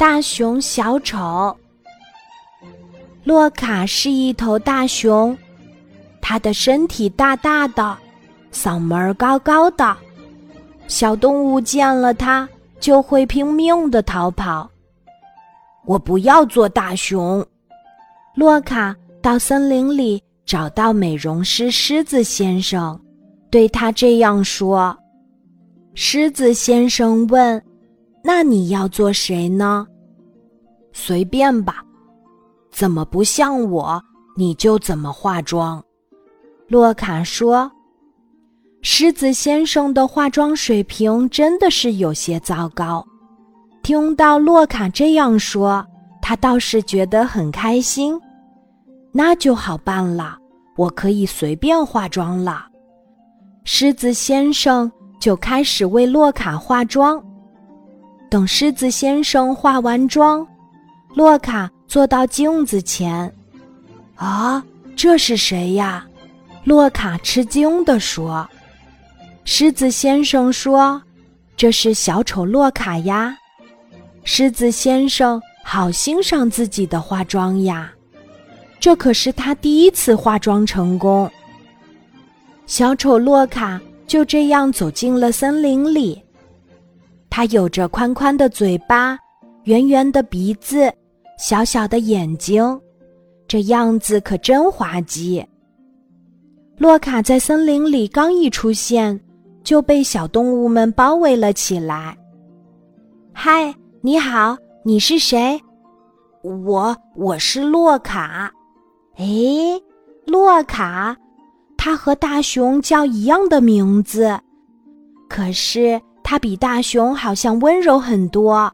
大熊小丑。洛卡是一头大熊，它的身体大大的，嗓门高高的，小动物见了它就会拼命的逃跑。我不要做大熊。洛卡到森林里找到美容师狮子先生，对他这样说。狮子先生问：“那你要做谁呢？”随便吧，怎么不像我，你就怎么化妆。洛卡说：“狮子先生的化妆水平真的是有些糟糕。”听到洛卡这样说，他倒是觉得很开心。那就好办了，我可以随便化妆了。狮子先生。就开始为洛卡化妆。等狮子先生化完妆，洛卡坐到镜子前。啊，这是谁呀？洛卡吃惊地说。狮子先生说：“这是小丑洛卡呀。”狮子先生好欣赏自己的化妆呀，这可是他第一次化妆成功。小丑洛卡。就这样走进了森林里。它有着宽宽的嘴巴、圆圆的鼻子、小小的眼睛，这样子可真滑稽。洛卡在森林里刚一出现，就被小动物们包围了起来。“嗨，你好，你是谁？”“我，我是洛卡。”“哎，洛卡。”它和大熊叫一样的名字，可是它比大熊好像温柔很多。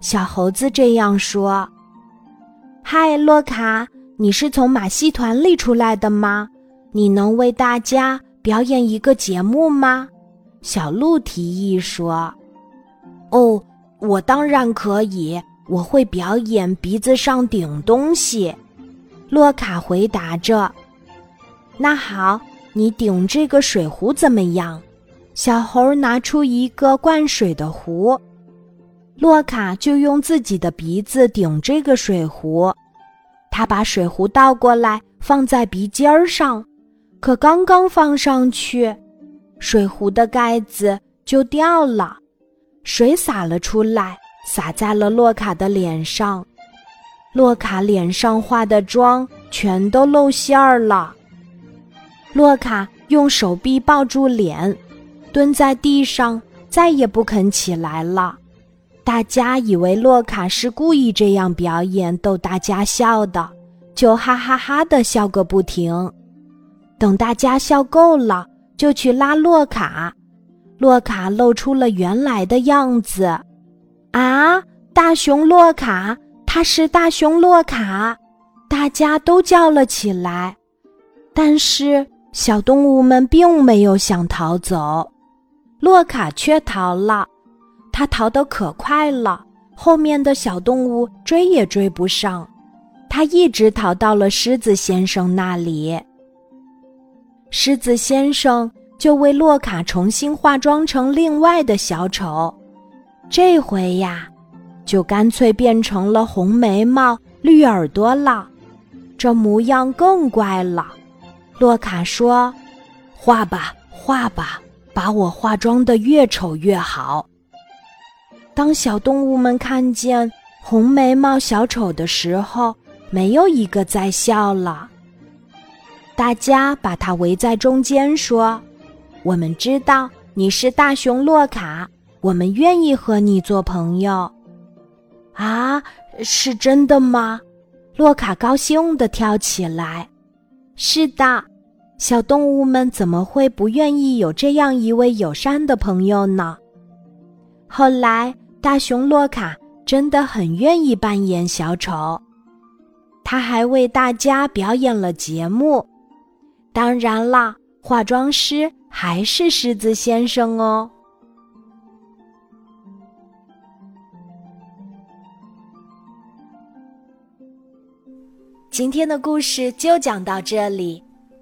小猴子这样说：“嗨，洛卡，你是从马戏团里出来的吗？你能为大家表演一个节目吗？”小鹿提议说：“哦，我当然可以，我会表演鼻子上顶东西。”洛卡回答着。那好，你顶这个水壶怎么样？小猴拿出一个灌水的壶，洛卡就用自己的鼻子顶这个水壶。他把水壶倒过来放在鼻尖儿上，可刚刚放上去，水壶的盖子就掉了，水洒了出来，洒在了洛卡的脸上。洛卡脸上化的妆全都露馅儿了。洛卡用手臂抱住脸，蹲在地上，再也不肯起来了。大家以为洛卡是故意这样表演逗大家笑的，就哈哈哈的笑个不停。等大家笑够了，就去拉洛卡。洛卡露出了原来的样子。啊，大熊洛卡，他是大熊洛卡！大家都叫了起来。但是。小动物们并没有想逃走，洛卡却逃了。他逃得可快了，后面的小动物追也追不上。他一直逃到了狮子先生那里。狮子先生就为洛卡重新化妆成另外的小丑，这回呀，就干脆变成了红眉毛、绿耳朵了，这模样更怪了。洛卡说：“画吧，画吧，把我化妆的越丑越好。”当小动物们看见红眉毛小丑的时候，没有一个在笑了。大家把他围在中间，说：“我们知道你是大熊洛卡，我们愿意和你做朋友。”啊，是真的吗？洛卡高兴地跳起来。是的。小动物们怎么会不愿意有这样一位友善的朋友呢？后来，大熊洛卡真的很愿意扮演小丑，他还为大家表演了节目。当然啦，化妆师还是狮子先生哦。今天的故事就讲到这里。